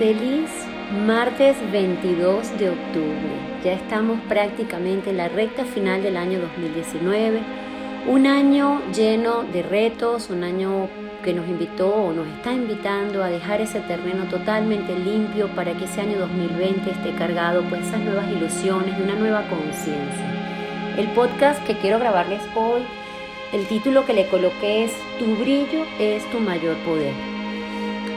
Feliz martes 22 de octubre. Ya estamos prácticamente en la recta final del año 2019. Un año lleno de retos, un año que nos invitó o nos está invitando a dejar ese terreno totalmente limpio para que ese año 2020 esté cargado por esas nuevas ilusiones de una nueva conciencia. El podcast que quiero grabarles hoy, el título que le coloqué es Tu brillo es tu mayor poder.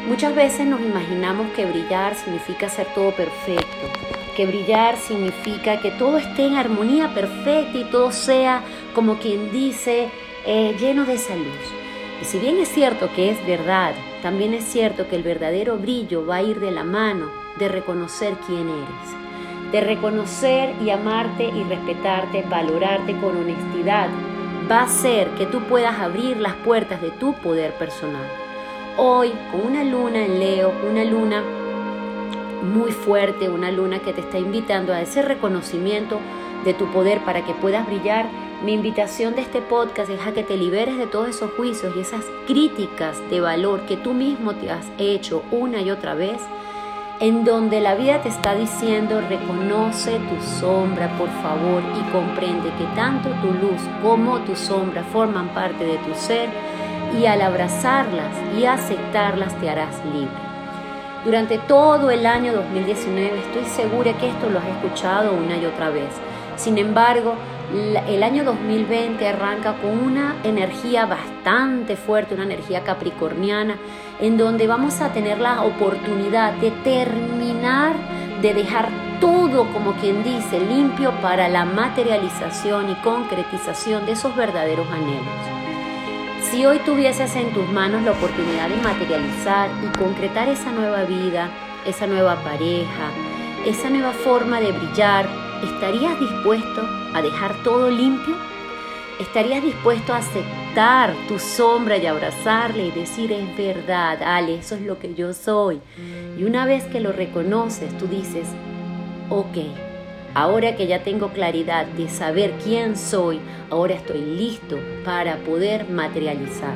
Muchas veces nos imaginamos que brillar significa ser todo perfecto, que brillar significa que todo esté en armonía perfecta y todo sea, como quien dice, eh, lleno de esa luz. Y si bien es cierto que es verdad, también es cierto que el verdadero brillo va a ir de la mano de reconocer quién eres, de reconocer y amarte y respetarte, valorarte con honestidad, va a hacer que tú puedas abrir las puertas de tu poder personal. Hoy, con una luna en Leo, una luna muy fuerte, una luna que te está invitando a ese reconocimiento de tu poder para que puedas brillar, mi invitación de este podcast es a que te liberes de todos esos juicios y esas críticas de valor que tú mismo te has hecho una y otra vez, en donde la vida te está diciendo reconoce tu sombra por favor y comprende que tanto tu luz como tu sombra forman parte de tu ser y al abrazarlas y aceptarlas te harás libre. Durante todo el año 2019 estoy segura que esto lo has escuchado una y otra vez. Sin embargo, el año 2020 arranca con una energía bastante fuerte, una energía capricorniana, en donde vamos a tener la oportunidad de terminar de dejar todo, como quien dice, limpio para la materialización y concretización de esos verdaderos anhelos. Si hoy tuvieses en tus manos la oportunidad de materializar y concretar esa nueva vida, esa nueva pareja, esa nueva forma de brillar, ¿estarías dispuesto a dejar todo limpio? ¿Estarías dispuesto a aceptar tu sombra y abrazarle y decir es verdad, Ale, eso es lo que yo soy? Y una vez que lo reconoces, tú dices, ok, Ahora que ya tengo claridad de saber quién soy, ahora estoy listo para poder materializar.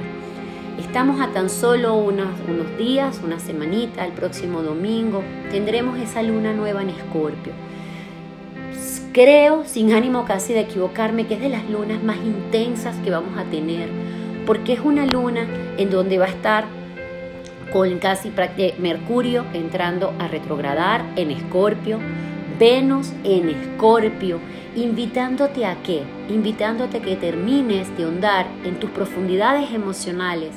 Estamos a tan solo unos, días, una semanita, el próximo domingo, tendremos esa luna nueva en Escorpio. Creo, sin ánimo casi de equivocarme, que es de las lunas más intensas que vamos a tener, porque es una luna en donde va a estar con casi Mercurio entrando a retrogradar en Escorpio, Venus en Escorpio, invitándote a qué? Invitándote a que termines de ahondar en tus profundidades emocionales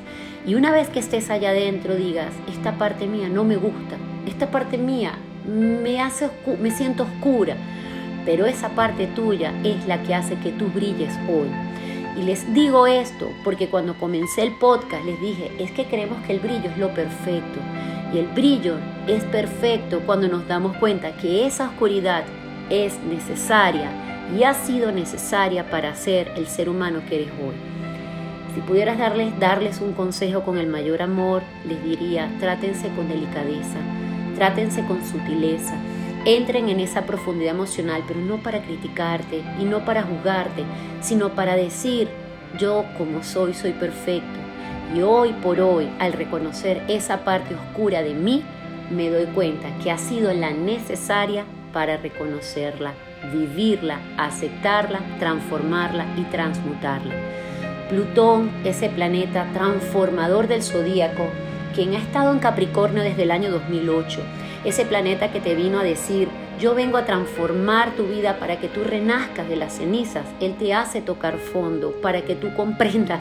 y una vez que estés allá adentro digas, esta parte mía no me gusta, esta parte mía me, hace me siento oscura, pero esa parte tuya es la que hace que tú brilles hoy. Y les digo esto porque cuando comencé el podcast les dije, es que creemos que el brillo es lo perfecto. Y el brillo es perfecto cuando nos damos cuenta que esa oscuridad es necesaria y ha sido necesaria para ser el ser humano que eres hoy. Si pudieras darles, darles un consejo con el mayor amor, les diría, trátense con delicadeza, trátense con sutileza, entren en esa profundidad emocional, pero no para criticarte y no para juzgarte, sino para decir, yo como soy, soy perfecto y hoy por hoy, al reconocer esa parte oscura de mí, me doy cuenta que ha sido la necesaria para reconocerla, vivirla, aceptarla, transformarla y transmutarla. Plutón, ese planeta transformador del zodíaco, quien ha estado en Capricornio desde el año 2008, ese planeta que te vino a decir, yo vengo a transformar tu vida para que tú renazcas de las cenizas. Él te hace tocar fondo para que tú comprendas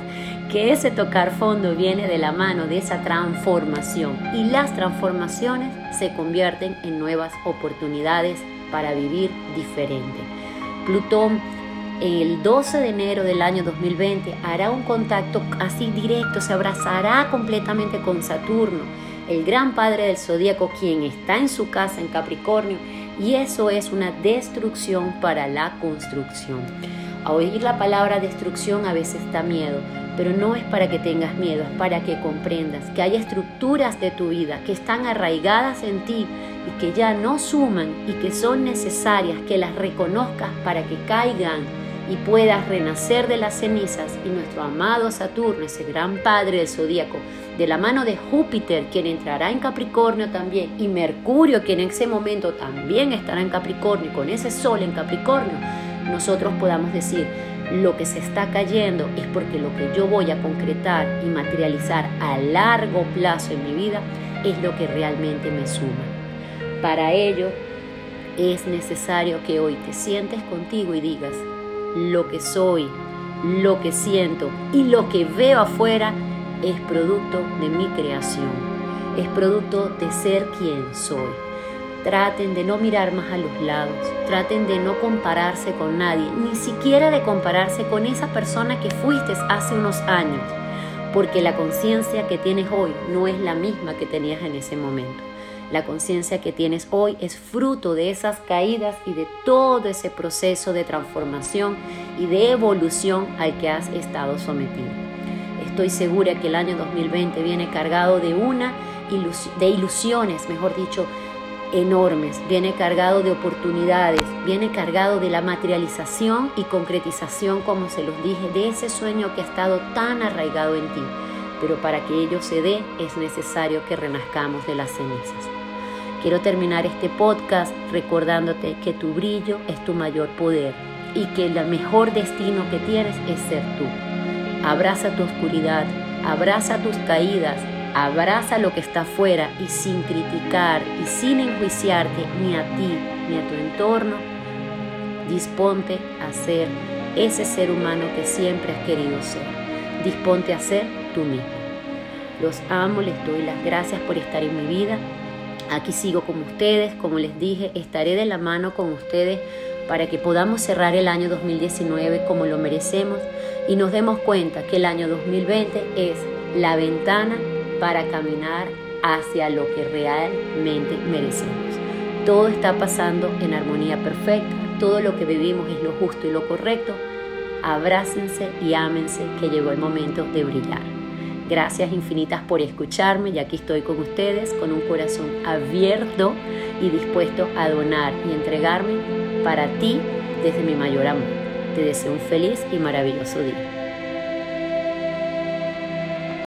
que ese tocar fondo viene de la mano de esa transformación. Y las transformaciones se convierten en nuevas oportunidades para vivir diferente. Plutón el 12 de enero del año 2020 hará un contacto así directo, se abrazará completamente con Saturno, el gran padre del zodíaco, quien está en su casa en Capricornio y eso es una destrucción para la construcción. A oír la palabra destrucción a veces da miedo, pero no es para que tengas miedo, es para que comprendas que hay estructuras de tu vida que están arraigadas en ti y que ya no suman y que son necesarias que las reconozcas para que caigan y puedas renacer de las cenizas y nuestro amado Saturno, ese gran padre del zodíaco, de la mano de Júpiter, quien entrará en Capricornio también, y Mercurio, quien en ese momento también estará en Capricornio, con ese sol en Capricornio, nosotros podamos decir, lo que se está cayendo es porque lo que yo voy a concretar y materializar a largo plazo en mi vida es lo que realmente me suma. Para ello es necesario que hoy te sientes contigo y digas, lo que soy, lo que siento y lo que veo afuera es producto de mi creación, es producto de ser quien soy. Traten de no mirar más a los lados, traten de no compararse con nadie, ni siquiera de compararse con esa persona que fuiste hace unos años, porque la conciencia que tienes hoy no es la misma que tenías en ese momento. La conciencia que tienes hoy es fruto de esas caídas y de todo ese proceso de transformación y de evolución al que has estado sometido. Estoy segura que el año 2020 viene cargado de una de ilusiones, mejor dicho, enormes, viene cargado de oportunidades, viene cargado de la materialización y concretización, como se los dije, de ese sueño que ha estado tan arraigado en ti. Pero para que ello se dé es necesario que renazcamos de las cenizas. Quiero terminar este podcast recordándote que tu brillo es tu mayor poder y que el mejor destino que tienes es ser tú. Abraza tu oscuridad, abraza tus caídas, abraza lo que está afuera y sin criticar y sin enjuiciarte ni a ti ni a tu entorno, disponte a ser ese ser humano que siempre has querido ser. Disponte a ser tú mismo. Los amo, les doy las gracias por estar en mi vida Aquí sigo con ustedes, como les dije, estaré de la mano con ustedes para que podamos cerrar el año 2019 como lo merecemos y nos demos cuenta que el año 2020 es la ventana para caminar hacia lo que realmente merecemos. Todo está pasando en armonía perfecta, todo lo que vivimos es lo justo y lo correcto. Abrácense y ámense que llegó el momento de brillar. Gracias infinitas por escucharme y aquí estoy con ustedes con un corazón abierto y dispuesto a donar y entregarme para ti desde mi mayor amor. Te deseo un feliz y maravilloso día.